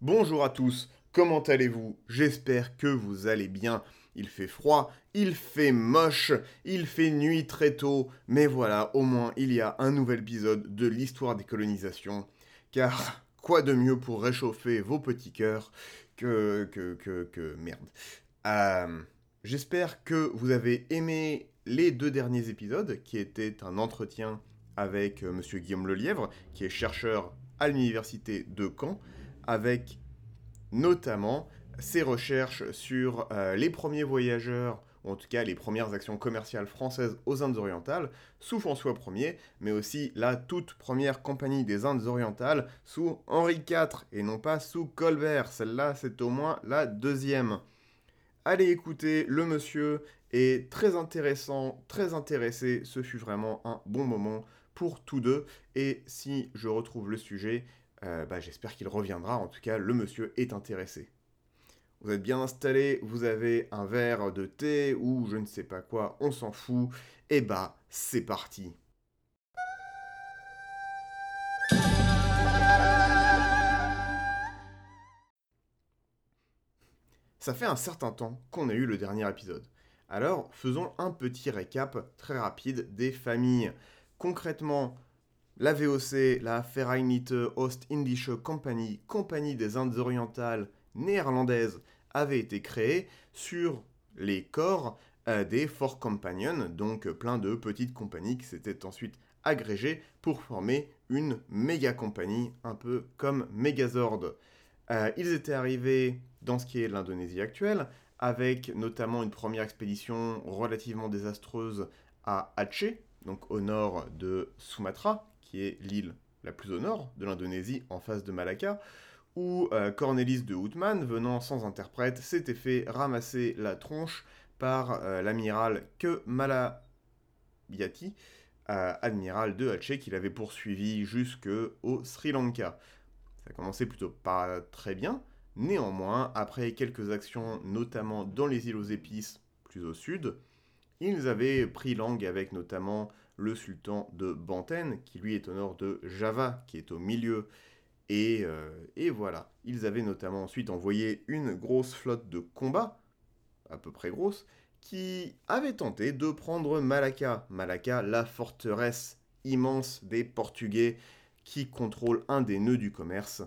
Bonjour à tous, comment allez-vous? J'espère que vous allez bien. Il fait froid, il fait moche, il fait nuit très tôt, mais voilà, au moins il y a un nouvel épisode de l'histoire des colonisations. Car quoi de mieux pour réchauffer vos petits cœurs que... que... que... merde. Euh, J'espère que vous avez aimé les deux derniers épisodes, qui étaient un entretien avec euh, Monsieur Guillaume Lelièvre, qui est chercheur à l'université de Caen, avec notamment ses recherches sur euh, les premiers voyageurs, ou en tout cas les premières actions commerciales françaises aux Indes orientales, sous François Ier, mais aussi la toute première compagnie des Indes orientales sous Henri IV, et non pas sous Colbert. Celle-là, c'est au moins la deuxième. Allez écouter, le monsieur est très intéressant, très intéressé, ce fut vraiment un bon moment pour tous deux, et si je retrouve le sujet, euh, bah, j'espère qu'il reviendra. En tout cas, le monsieur est intéressé. Vous êtes bien installé, vous avez un verre de thé ou je ne sais pas quoi, on s'en fout. Et bah, c'est parti. Ça fait un certain temps qu'on a eu le dernier épisode. Alors, faisons un petit récap très rapide des familles. Concrètement, la VOC, la Vereinigte Ost-Indische Company, compagnie des Indes orientales néerlandaises, avait été créée sur les corps euh, des Fort Companion, donc plein de petites compagnies qui s'étaient ensuite agrégées pour former une méga compagnie, un peu comme Megazord. Euh, ils étaient arrivés dans ce qui est l'Indonésie actuelle, avec notamment une première expédition relativement désastreuse à Aceh, donc au nord de Sumatra, qui est l'île la plus au nord de l'Indonésie, en face de Malacca, où euh, Cornelis de Houtman, venant sans interprète, s'était fait ramasser la tronche par euh, l'amiral Malayati, euh, admiral de Aceh, qu'il avait poursuivi jusque au Sri Lanka. Ça commençait plutôt pas très bien, néanmoins, après quelques actions, notamment dans les îles aux épices, plus au sud, ils avaient pris langue avec notamment le sultan de Banten, qui lui est au nord de Java, qui est au milieu. Et, euh, et, voilà, ils avaient notamment ensuite envoyé une grosse flotte de combat, à peu près grosse, qui avait tenté de prendre Malacca. Malacca, la forteresse immense des Portugais qui contrôle un des nœuds du commerce,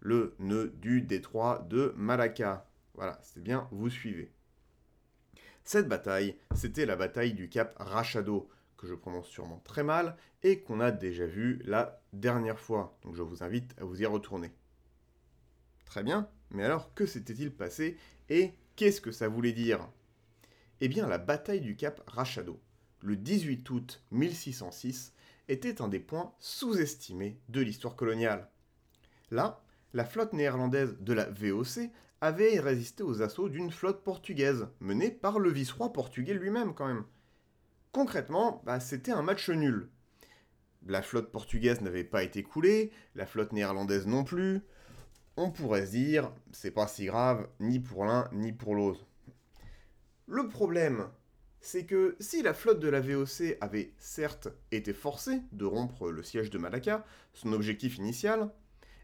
le nœud du détroit de Malacca. Voilà, c'est bien, vous suivez. Cette bataille, c'était la bataille du cap Rachado, que je prononce sûrement très mal, et qu'on a déjà vu la dernière fois. Donc je vous invite à vous y retourner. Très bien, mais alors que s'était-il passé et qu'est-ce que ça voulait dire? Eh bien la bataille du cap Rachado, le 18 août 1606, était un des points sous-estimés de l'histoire coloniale. Là, la flotte néerlandaise de la VOC avait résisté aux assauts d'une flotte portugaise, menée par le vice-roi portugais lui-même quand même. Concrètement, bah, c'était un match nul. La flotte portugaise n'avait pas été coulée, la flotte néerlandaise non plus. On pourrait se dire, c'est pas si grave, ni pour l'un ni pour l'autre. Le problème, c'est que si la flotte de la VOC avait certes été forcée de rompre le siège de Malacca, son objectif initial,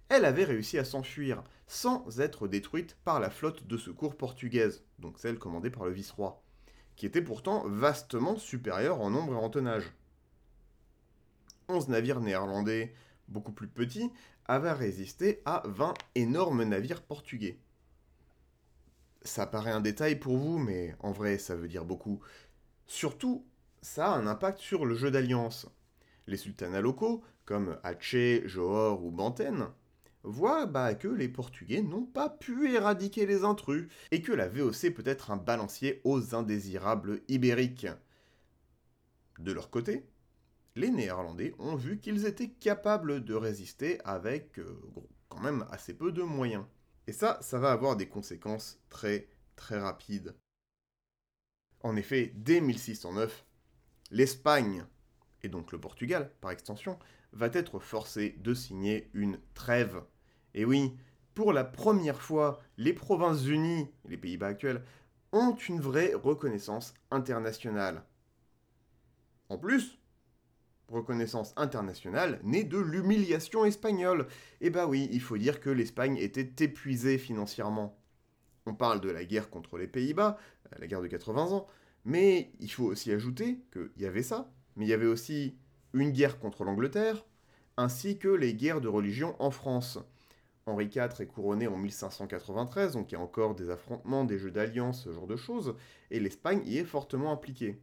elle avait réussi à s'enfuir sans être détruite par la flotte de secours portugaise, donc celle commandée par le vice-roi, qui était pourtant vastement supérieure en nombre et en tonnage. Onze navires néerlandais, beaucoup plus petits, avaient résisté à 20 énormes navires portugais. Ça paraît un détail pour vous, mais en vrai ça veut dire beaucoup. Surtout, ça a un impact sur le jeu d'alliance. Les sultanats locaux, comme Aceh, Johor ou Banten, voit bah, que les Portugais n'ont pas pu éradiquer les intrus, et que la VOC peut être un balancier aux indésirables ibériques. De leur côté, les Néerlandais ont vu qu'ils étaient capables de résister avec euh, quand même assez peu de moyens. Et ça, ça va avoir des conséquences très très rapides. En effet, dès 1609, l'Espagne et donc le Portugal par extension, va être forcé de signer une trêve. Et oui, pour la première fois, les Provinces-Unies, les Pays-Bas actuels, ont une vraie reconnaissance internationale. En plus, reconnaissance internationale née de l'humiliation espagnole. Et bah oui, il faut dire que l'Espagne était épuisée financièrement. On parle de la guerre contre les Pays-Bas, la guerre de 80 ans, mais il faut aussi ajouter qu'il y avait ça, mais il y avait aussi une guerre contre l'Angleterre, ainsi que les guerres de religion en France. Henri IV est couronné en 1593, donc il y a encore des affrontements, des jeux d'alliance, ce genre de choses, et l'Espagne y est fortement impliquée.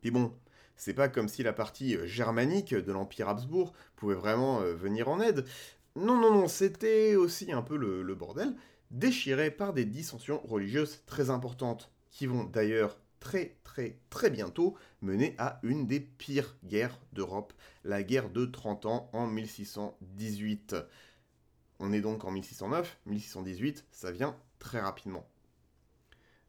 Puis bon, c'est pas comme si la partie euh, germanique de l'Empire Habsbourg pouvait vraiment euh, venir en aide. Non, non, non, c'était aussi un peu le, le bordel, déchiré par des dissensions religieuses très importantes, qui vont d'ailleurs très très très bientôt mener à une des pires guerres d'Europe, la guerre de 30 ans en 1618. On est donc en 1609, 1618, ça vient très rapidement.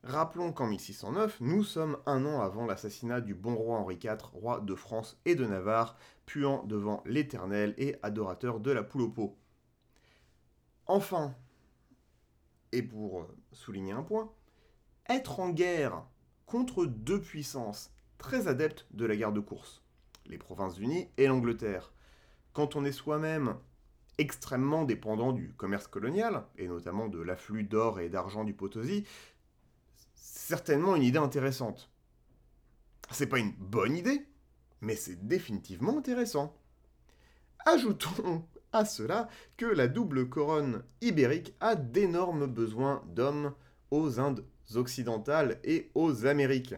Rappelons qu'en 1609, nous sommes un an avant l'assassinat du bon roi Henri IV, roi de France et de Navarre, puant devant l'Éternel et adorateur de la poule au pot. Enfin, et pour souligner un point, être en guerre contre deux puissances très adeptes de la guerre de course, les Provinces-Unies et l'Angleterre. Quand on est soi-même extrêmement dépendant du commerce colonial, et notamment de l'afflux d'or et d'argent du Potosi, certainement une idée intéressante. C'est pas une bonne idée, mais c'est définitivement intéressant. Ajoutons à cela que la double couronne ibérique a d'énormes besoins d'hommes aux Indes occidentales et aux Amériques.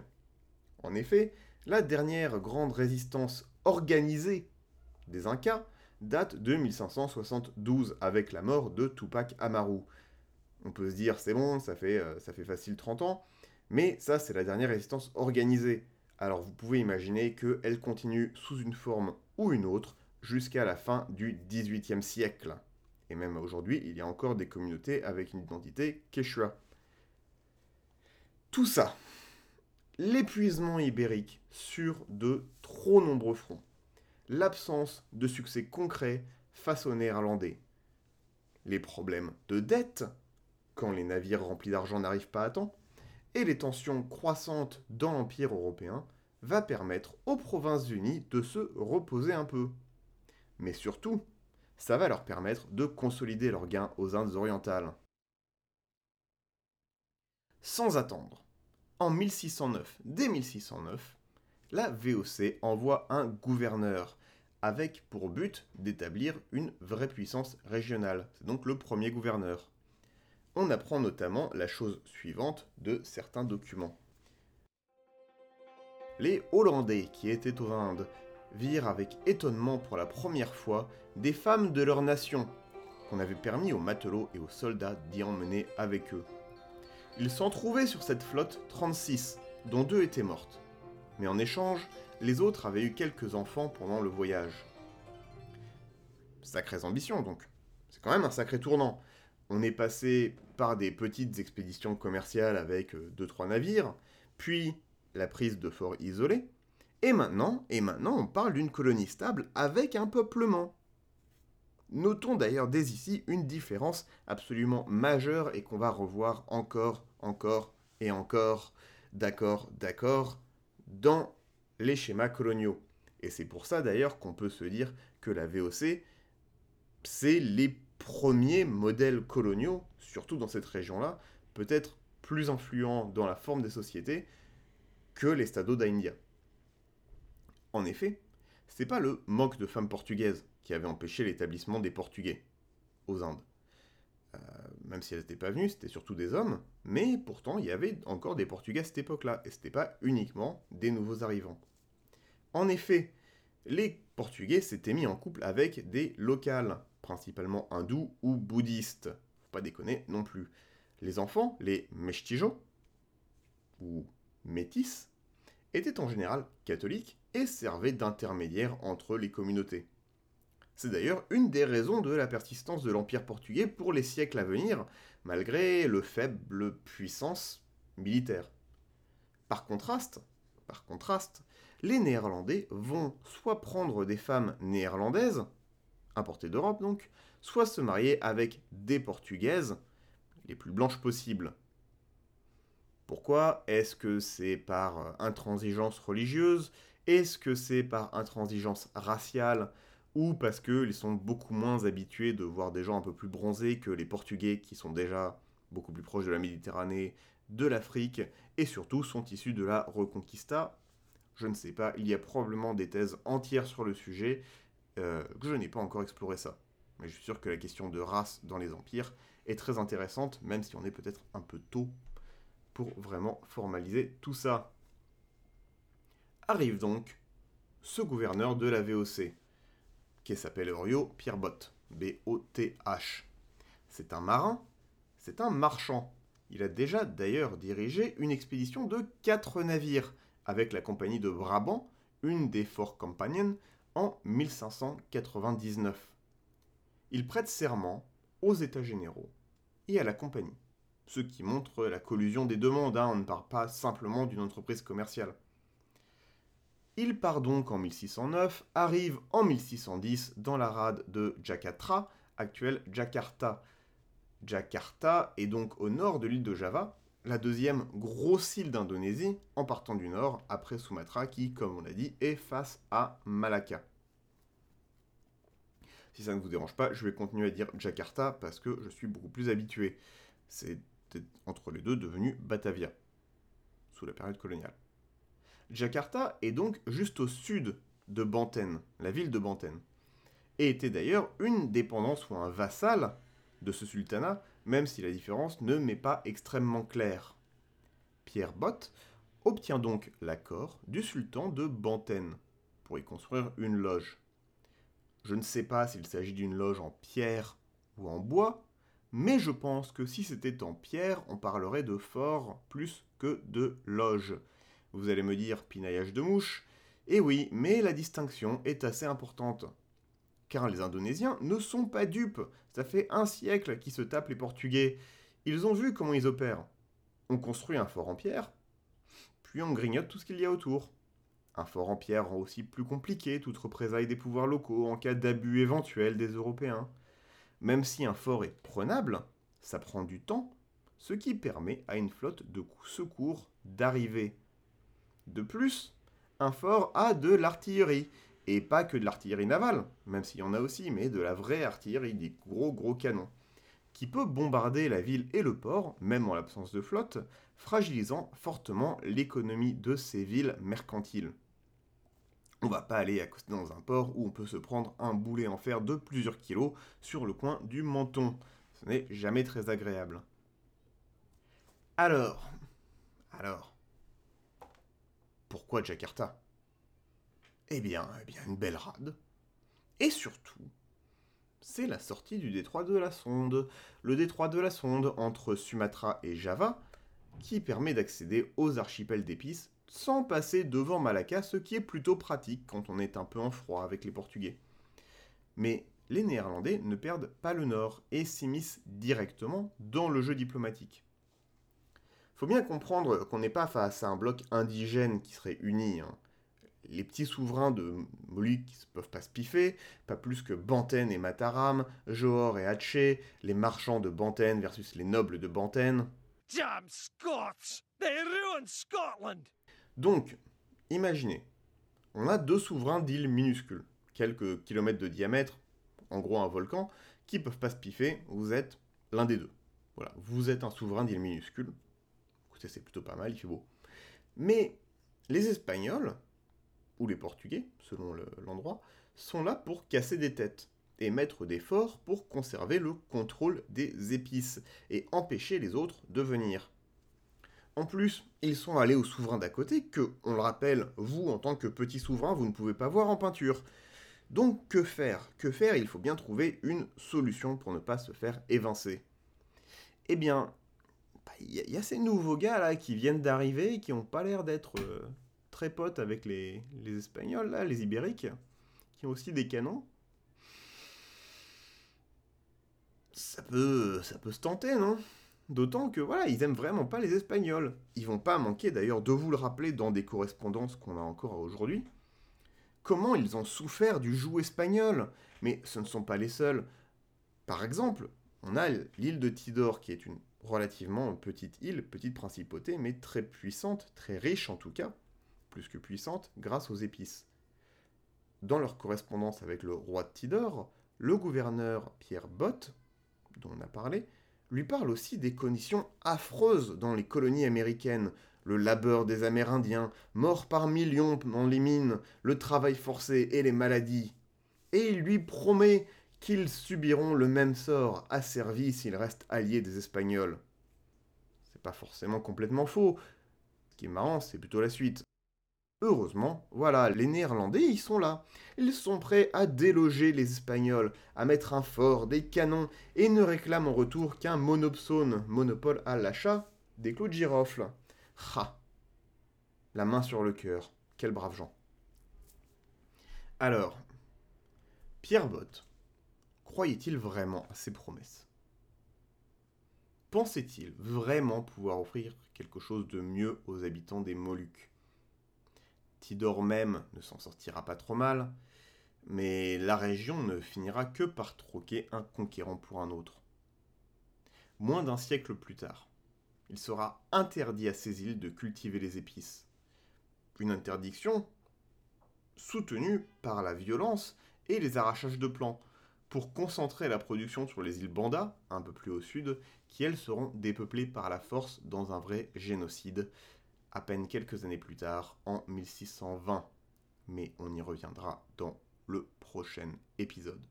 En effet, la dernière grande résistance organisée des Incas date de 1572 avec la mort de Tupac Amaru. On peut se dire c'est bon, ça fait, euh, facile 30 ans, mais ça, c'est la dernière résistance organisée. Alors vous pouvez imaginer qu'elle continue sous une forme ou une autre jusqu'à la fin du XVIIIe siècle. Et même aujourd'hui, il y a encore des communautés avec une identité quechua. Tout ça, l'épuisement ibérique sur de trop nombreux fronts, l'absence de succès concret face aux néerlandais, les problèmes de dette, quand les navires remplis d'argent n'arrivent pas à temps, et les tensions croissantes dans l'Empire européen va permettre aux Provinces-Unies de se reposer un peu. Mais surtout, ça va leur permettre de consolider leurs gains aux Indes orientales. Sans attendre, en 1609, dès 1609, la VOC envoie un gouverneur avec pour but d'établir une vraie puissance régionale. C'est donc le premier gouverneur on apprend notamment la chose suivante de certains documents. Les Hollandais qui étaient aux Indes virent avec étonnement pour la première fois des femmes de leur nation, qu'on avait permis aux matelots et aux soldats d'y emmener avec eux. Il s'en trouvait sur cette flotte 36, dont deux étaient mortes. Mais en échange, les autres avaient eu quelques enfants pendant le voyage. Sacrées ambitions donc. C'est quand même un sacré tournant. On est passé par des petites expéditions commerciales avec 2-3 euh, navires, puis la prise de forts isolés, et maintenant, et maintenant on parle d'une colonie stable avec un peuplement. Notons d'ailleurs dès ici une différence absolument majeure et qu'on va revoir encore, encore et encore, d'accord, d'accord, dans les schémas coloniaux. Et c'est pour ça d'ailleurs qu'on peut se dire que la VOC, c'est les premiers modèles coloniaux, surtout dans cette région-là, peut-être plus influents dans la forme des sociétés que les stados d'India. En effet, c'est pas le manque de femmes portugaises qui avait empêché l'établissement des Portugais aux Indes. Euh, même si elles n'étaient pas venues, c'était surtout des hommes, mais pourtant il y avait encore des Portugais à cette époque-là, et c'était pas uniquement des nouveaux arrivants. En effet, les Portugais s'étaient mis en couple avec des locales, principalement hindous ou bouddhistes. Faut pas déconner non plus. Les enfants, les mestijos, ou métis, étaient en général catholiques et servaient d'intermédiaires entre les communautés. C'est d'ailleurs une des raisons de la persistance de l'Empire portugais pour les siècles à venir, malgré le faible puissance militaire. Par contraste, par contraste, les Néerlandais vont soit prendre des femmes néerlandaises, importées d'Europe donc, soit se marier avec des Portugaises, les plus blanches possibles. Pourquoi Est-ce que c'est par intransigeance religieuse? Est-ce que c'est par intransigeance raciale? Ou parce qu'ils sont beaucoup moins habitués de voir des gens un peu plus bronzés que les Portugais qui sont déjà beaucoup plus proches de la Méditerranée, de l'Afrique, et surtout sont issus de la Reconquista Je ne sais pas, il y a probablement des thèses entières sur le sujet, euh, je n'ai pas encore exploré ça. Mais je suis sûr que la question de race dans les empires est très intéressante, même si on est peut-être un peu tôt pour vraiment formaliser tout ça. Arrive donc ce gouverneur de la VOC, qui s'appelle Rio Pierre Bott, B-O-T-H. C'est un marin, c'est un marchand. Il a déjà d'ailleurs dirigé une expédition de quatre navires avec la compagnie de Brabant, une des Fort Companion, en 1599. Il prête serment aux États généraux et à la compagnie ce qui montre la collusion des deux mondes, hein. on ne parle pas simplement d'une entreprise commerciale. Il part donc en 1609, arrive en 1610 dans la rade de Jakarta, actuelle Jakarta. Jakarta est donc au nord de l'île de Java, la deuxième grosse île d'Indonésie, en partant du nord, après Sumatra, qui, comme on l'a dit, est face à Malacca. Si ça ne vous dérange pas, je vais continuer à dire Jakarta parce que je suis beaucoup plus habitué. C'est entre les deux devenu Batavia, sous la période coloniale. Jakarta est donc juste au sud de Banten, la ville de Banten, et était d'ailleurs une dépendance ou un vassal de ce sultanat, même si la différence ne m'est pas extrêmement claire. Pierre Bott obtient donc l'accord du sultan de Banten pour y construire une loge. Je ne sais pas s'il s'agit d'une loge en pierre ou en bois, mais je pense que si c'était en pierre, on parlerait de fort plus que de loge. Vous allez me dire pinaillage de mouche. Eh oui, mais la distinction est assez importante. Car les Indonésiens ne sont pas dupes. Ça fait un siècle qu'ils se tapent les Portugais. Ils ont vu comment ils opèrent. On construit un fort en pierre, puis on grignote tout ce qu'il y a autour. Un fort en pierre rend aussi plus compliqué toute représaille des pouvoirs locaux en cas d'abus éventuel des Européens. Même si un fort est prenable, ça prend du temps, ce qui permet à une flotte de secours d'arriver. De plus, un fort a de l'artillerie, et pas que de l'artillerie navale, même s'il y en a aussi, mais de la vraie artillerie, des gros gros canons, qui peut bombarder la ville et le port, même en l'absence de flotte, fragilisant fortement l'économie de ces villes mercantiles. On va pas aller accoster dans un port où on peut se prendre un boulet en fer de plusieurs kilos sur le coin du menton. Ce n'est jamais très agréable. Alors, alors, pourquoi Jakarta? Eh bien, eh bien, une belle rade. Et surtout, c'est la sortie du détroit de la Sonde. Le détroit de la Sonde entre Sumatra et Java, qui permet d'accéder aux archipels d'épices sans passer devant Malacca, ce qui est plutôt pratique quand on est un peu en froid avec les Portugais. Mais les Néerlandais ne perdent pas le nord et s'immiscent directement dans le jeu diplomatique. Faut bien comprendre qu'on n'est pas face à un bloc indigène qui serait uni. Hein. Les petits souverains de Moluques qui ne peuvent pas se piffer, pas plus que Banten et Mataram, Johor et Aceh, les marchands de Banten versus les nobles de Banten. Damn Scots! They ruined Scotland! Donc, imaginez, on a deux souverains d'îles minuscules, quelques kilomètres de diamètre, en gros un volcan, qui peuvent pas se piffer, vous êtes l'un des deux. Voilà, vous êtes un souverain d'île minuscule. Écoutez, c'est plutôt pas mal, il fait beau. Mais les Espagnols, ou les Portugais, selon l'endroit, sont là pour casser des têtes et mettre des forts pour conserver le contrôle des épices et empêcher les autres de venir. En plus, ils sont allés au souverain d'à côté que, on le rappelle, vous, en tant que petit souverain, vous ne pouvez pas voir en peinture. Donc que faire? Que faire? Il faut bien trouver une solution pour ne pas se faire évincer. Eh bien, bah, il y, a ces nouveaux gars là qui viennent d'arriver qui n'ont pas l'air d'être euh, très potes avec les, les Espagnols, là, les Ibériques, qui ont aussi des canons. Ça peut, ça peut se tenter, non? D'autant que voilà, ils aiment vraiment pas les Espagnols. Ils vont pas manquer d'ailleurs de vous le rappeler dans des correspondances qu'on a encore aujourd'hui. Comment ils ont souffert du joug espagnol Mais ce ne sont pas les seuls. Par exemple, on a l'île de Tidor qui est une relativement petite île, petite principauté, mais très puissante, très riche en tout cas, plus que puissante, grâce aux épices. Dans leur correspondance avec le roi de Tidor, le gouverneur Pierre Bott, dont on a parlé, lui parle aussi des conditions affreuses dans les colonies américaines, le labeur des Amérindiens, morts par millions dans les mines, le travail forcé et les maladies. Et il lui promet qu'ils subiront le même sort asservis s'ils restent alliés des Espagnols. C'est pas forcément complètement faux. Ce qui est marrant, c'est plutôt la suite. Heureusement, voilà, les Néerlandais, ils sont là. Ils sont prêts à déloger les Espagnols, à mettre un fort, des canons, et ne réclament en retour qu'un monopsone, monopole à l'achat, des clous de girofle. Ha La main sur le cœur. Quel brave gens. Alors, Pierre Bott, croyait-il vraiment à ses promesses? Pensait-il vraiment pouvoir offrir quelque chose de mieux aux habitants des Moluques? Tidor même ne s'en sortira pas trop mal, mais la région ne finira que par troquer un conquérant pour un autre. Moins d'un siècle plus tard, il sera interdit à ces îles de cultiver les épices. Une interdiction soutenue par la violence et les arrachages de plants, pour concentrer la production sur les îles Banda, un peu plus au sud, qui elles seront dépeuplées par la force dans un vrai génocide, à peine quelques années plus tard, en 1620. Mais on y reviendra dans le prochain épisode.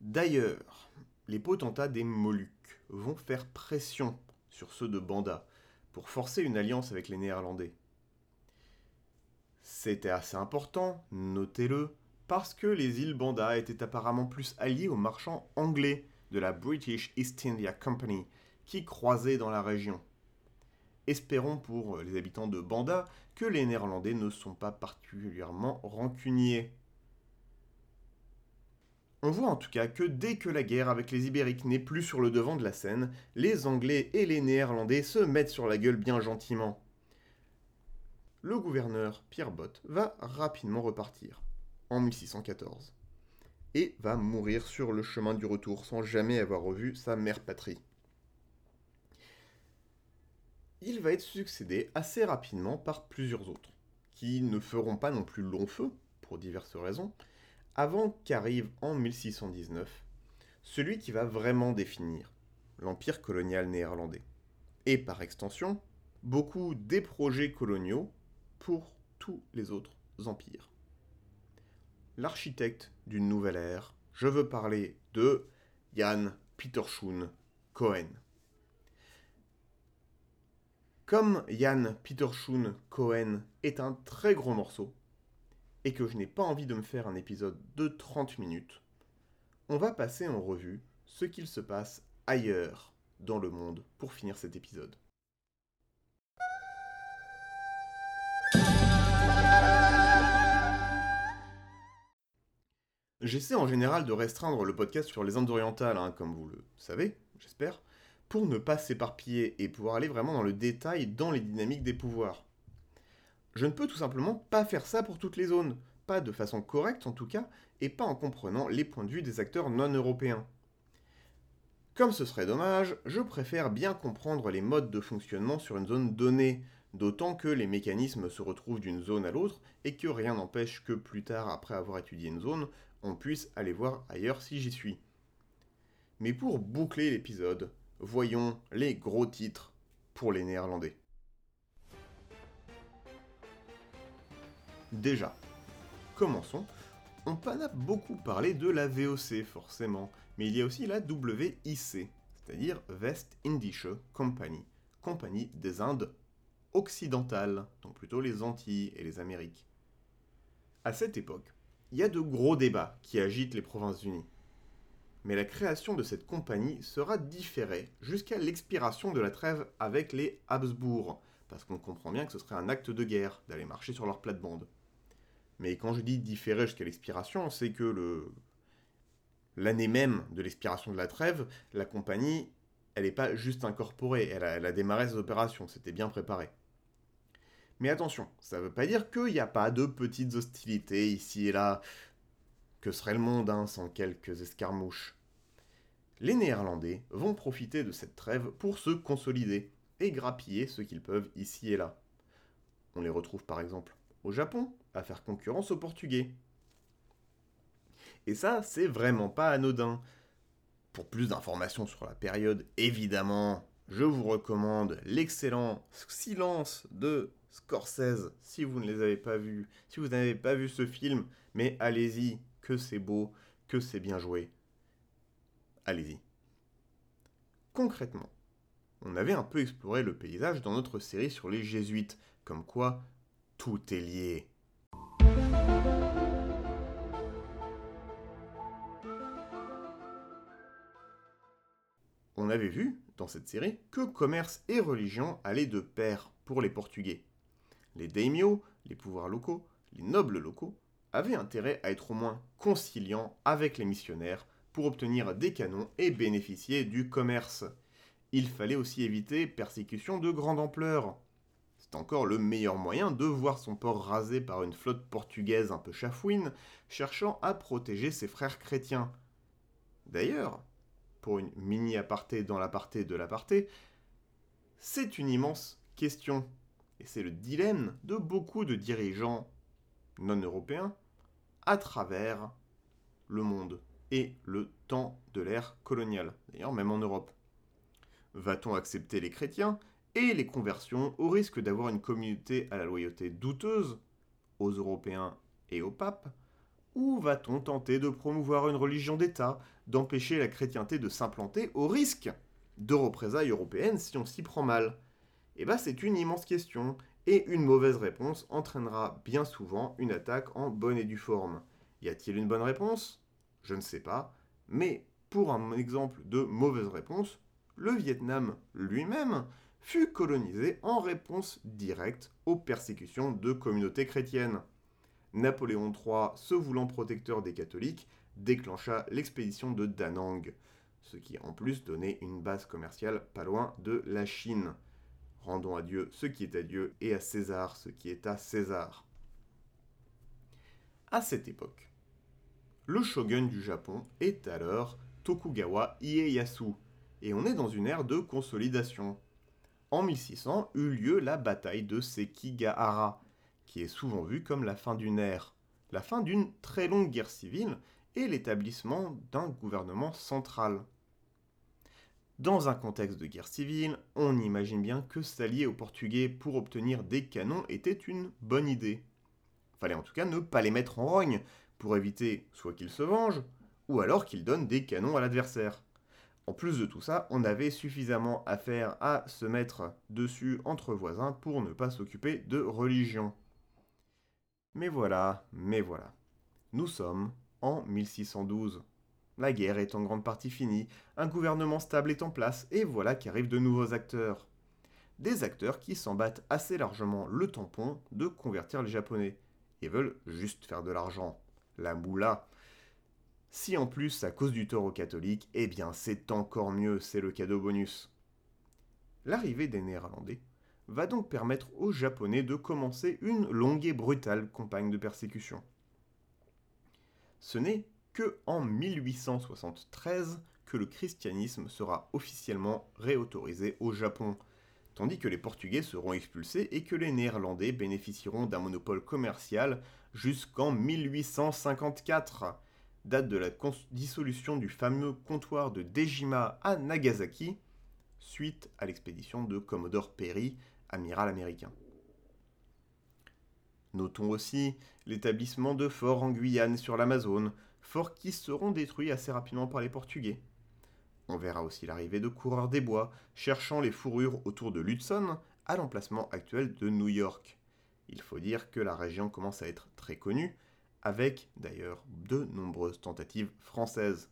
D'ailleurs, les potentats des Moluques vont faire pression sur ceux de Banda pour forcer une alliance avec les Néerlandais. C'était assez important, notez-le, parce que les îles Banda étaient apparemment plus alliées aux marchands anglais de la British East India Company qui croisaient dans la région. Espérons pour les habitants de Banda que les Néerlandais ne sont pas particulièrement rancuniers. On voit en tout cas que dès que la guerre avec les Ibériques n'est plus sur le devant de la scène, les Anglais et les Néerlandais se mettent sur la gueule bien gentiment. Le gouverneur Pierre Bott va rapidement repartir, en 1614, et va mourir sur le chemin du retour sans jamais avoir revu sa mère patrie il va être succédé assez rapidement par plusieurs autres, qui ne feront pas non plus long feu, pour diverses raisons, avant qu'arrive en 1619 celui qui va vraiment définir l'empire colonial néerlandais, et par extension, beaucoup des projets coloniaux pour tous les autres empires. L'architecte d'une nouvelle ère, je veux parler de Jan Pieterschoon Cohen. Comme Jan Pieterschoon Cohen est un très gros morceau, et que je n'ai pas envie de me faire un épisode de 30 minutes, on va passer en revue ce qu'il se passe ailleurs dans le monde pour finir cet épisode. J'essaie en général de restreindre le podcast sur les Indes orientales, hein, comme vous le savez, j'espère, pour ne pas s'éparpiller et pouvoir aller vraiment dans le détail dans les dynamiques des pouvoirs. Je ne peux tout simplement pas faire ça pour toutes les zones, pas de façon correcte en tout cas, et pas en comprenant les points de vue des acteurs non européens. Comme ce serait dommage, je préfère bien comprendre les modes de fonctionnement sur une zone donnée, d'autant que les mécanismes se retrouvent d'une zone à l'autre et que rien n'empêche que plus tard, après avoir étudié une zone, on puisse aller voir ailleurs si j'y suis. Mais pour boucler l'épisode, voyons les gros titres pour les Néerlandais. Déjà, commençons. On a beaucoup parlé de la VOC forcément, mais il y a aussi la WIC, c'est-à-dire West Indische Company, compagnie des Indes occidentales, donc plutôt les Antilles et les Amériques. À cette époque, il y a de gros débats qui agitent les Provinces-Unies mais la création de cette compagnie sera différée jusqu'à l'expiration de la trêve avec les Habsbourg, parce qu'on comprend bien que ce serait un acte de guerre d'aller marcher sur leur plate-bande. Mais quand je dis différé jusqu'à l'expiration, c'est que l'année même de l'expiration de la trêve, la compagnie elle n'est pas juste incorporée, elle a démarré ses opérations, c'était bien préparé. Mais attention, ça ne veut pas dire qu'il n'y a pas de petites hostilités ici et là. Que serait le monde hein, sans quelques escarmouches? Les Néerlandais vont profiter de cette trêve pour se consolider et grappiller ce qu'ils peuvent ici et là. On les retrouve par exemple au Japon à faire concurrence aux Portugais. Et ça, c'est vraiment pas anodin. Pour plus d'informations sur la période, évidemment, je vous recommande l'excellent Silence de Scorsese, si vous ne les avez pas vus, si vous n'avez pas vu ce film, mais allez-y, que c'est beau, que c'est bien joué. Allez-y. Concrètement, on avait un peu exploré le paysage dans notre série sur les jésuites, comme quoi tout est lié. On avait vu, dans cette série, que commerce et religion allaient de pair pour les Portugais. Les daimyo, les pouvoirs locaux, les nobles locaux, avaient intérêt à être au moins conciliants avec les missionnaires pour obtenir des canons et bénéficier du commerce. Il fallait aussi éviter persécutions de grande ampleur. C'est encore le meilleur moyen de voir son port rasé par une flotte portugaise un peu chafouine, cherchant à protéger ses frères chrétiens. D'ailleurs, pour une mini aparté dans l'aparté de l'aparté, c'est une immense question et c'est le dilemme de beaucoup de dirigeants non européens à travers le monde et le temps de l'ère coloniale, d'ailleurs même en Europe. Va-t-on accepter les chrétiens et les conversions au risque d'avoir une communauté à la loyauté douteuse aux Européens et au pape? Ou va-t-on tenter de promouvoir une religion d'État, d'empêcher la chrétienté de s'implanter au risque de représailles européennes si on s'y prend mal? Eh bien, c'est une immense question, et une mauvaise réponse entraînera bien souvent une attaque en bonne et due forme. Y a-t-il une bonne réponse? Je ne sais pas, mais pour un exemple de mauvaise réponse, le Vietnam lui-même fut colonisé en réponse directe aux persécutions de communautés chrétiennes. Napoléon III, se voulant protecteur des catholiques, déclencha l'expédition de Da Nang, ce qui en plus donnait une base commerciale pas loin de la Chine. Rendons à Dieu ce qui est à Dieu et à César ce qui est à César. À cette époque, le shogun du Japon est alors Tokugawa Ieyasu, et on est dans une ère de consolidation. En 1600 eut lieu la bataille de Sekigahara, qui est souvent vue comme la fin d'une ère, la fin d'une très longue guerre civile et l'établissement d'un gouvernement central. Dans un contexte de guerre civile, on imagine bien que s'allier aux Portugais pour obtenir des canons était une bonne idée. Fallait en tout cas ne pas les mettre en rogne, pour éviter soit qu'ils se vengent, ou alors qu'ils donnent des canons à l'adversaire. En plus de tout ça, on avait suffisamment à faire à se mettre dessus entre voisins pour ne pas s'occuper de religion. Mais voilà, mais voilà. Nous sommes en 1612. La guerre est en grande partie finie, un gouvernement stable est en place, et voilà qu'arrivent de nouveaux acteurs. Des acteurs qui s'en battent assez largement le tampon de convertir les Japonais, et veulent juste faire de l'argent. La moula. Si en plus à cause du tort aux catholiques, eh bien c'est encore mieux, c'est le cadeau bonus. L'arrivée des Néerlandais va donc permettre aux Japonais de commencer une longue et brutale campagne de persécution. Ce n'est que en 1873 que le christianisme sera officiellement réautorisé au Japon, tandis que les Portugais seront expulsés et que les Néerlandais bénéficieront d'un monopole commercial jusqu'en 1854, date de la dissolution du fameux comptoir de Dejima à Nagasaki, suite à l'expédition de Commodore Perry, amiral américain. Notons aussi l'établissement de forts en Guyane sur l'Amazone, forts qui seront détruits assez rapidement par les Portugais. On verra aussi l'arrivée de coureurs des bois, cherchant les fourrures autour de l'Hudson, à l'emplacement actuel de New York. Il faut dire que la région commence à être très connue, avec d'ailleurs de nombreuses tentatives françaises.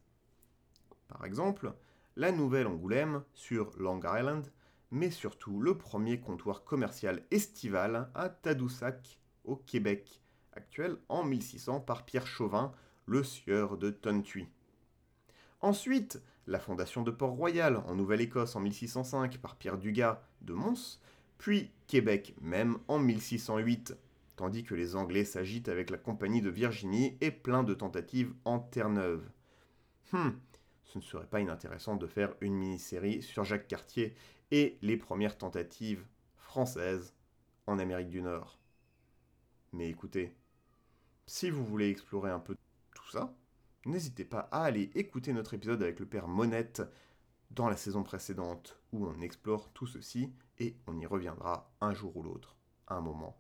Par exemple, la nouvelle Angoulême sur Long Island, mais surtout le premier comptoir commercial estival à Tadoussac, au Québec, actuel en 1600 par Pierre Chauvin, le sieur de Tontuy. Ensuite, la fondation de Port-Royal en Nouvelle-Écosse en 1605 par Pierre Dugas de Mons, puis Québec même en 1608, tandis que les Anglais s'agitent avec la Compagnie de Virginie et plein de tentatives en Terre-Neuve. Hmm, ce ne serait pas inintéressant de faire une mini-série sur Jacques Cartier et les premières tentatives françaises en Amérique du Nord. Mais écoutez, si vous voulez explorer un peu tout ça, n'hésitez pas à aller écouter notre épisode avec le père Monette dans la saison précédente où on explore tout ceci et on y reviendra un jour ou l'autre, un moment.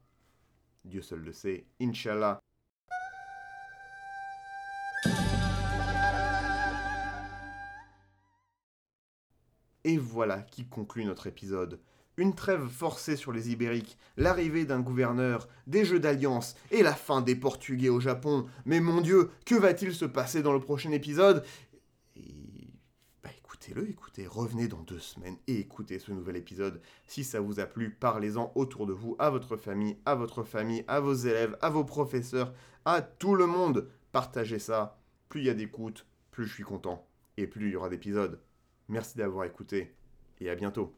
Dieu seul le sait, Inch'Allah. Et voilà qui conclut notre épisode. Une trêve forcée sur les Ibériques, l'arrivée d'un gouverneur, des jeux d'alliance et la fin des Portugais au Japon. Mais mon Dieu, que va-t-il se passer dans le prochain épisode? Et... Bah écoutez-le, écoutez, revenez dans deux semaines et écoutez ce nouvel épisode. Si ça vous a plu, parlez-en autour de vous, à votre famille, à votre famille, à vos élèves, à vos professeurs, à tout le monde. Partagez ça. Plus il y a d'écoute, plus je suis content. Et plus il y aura d'épisodes. Merci d'avoir écouté et à bientôt.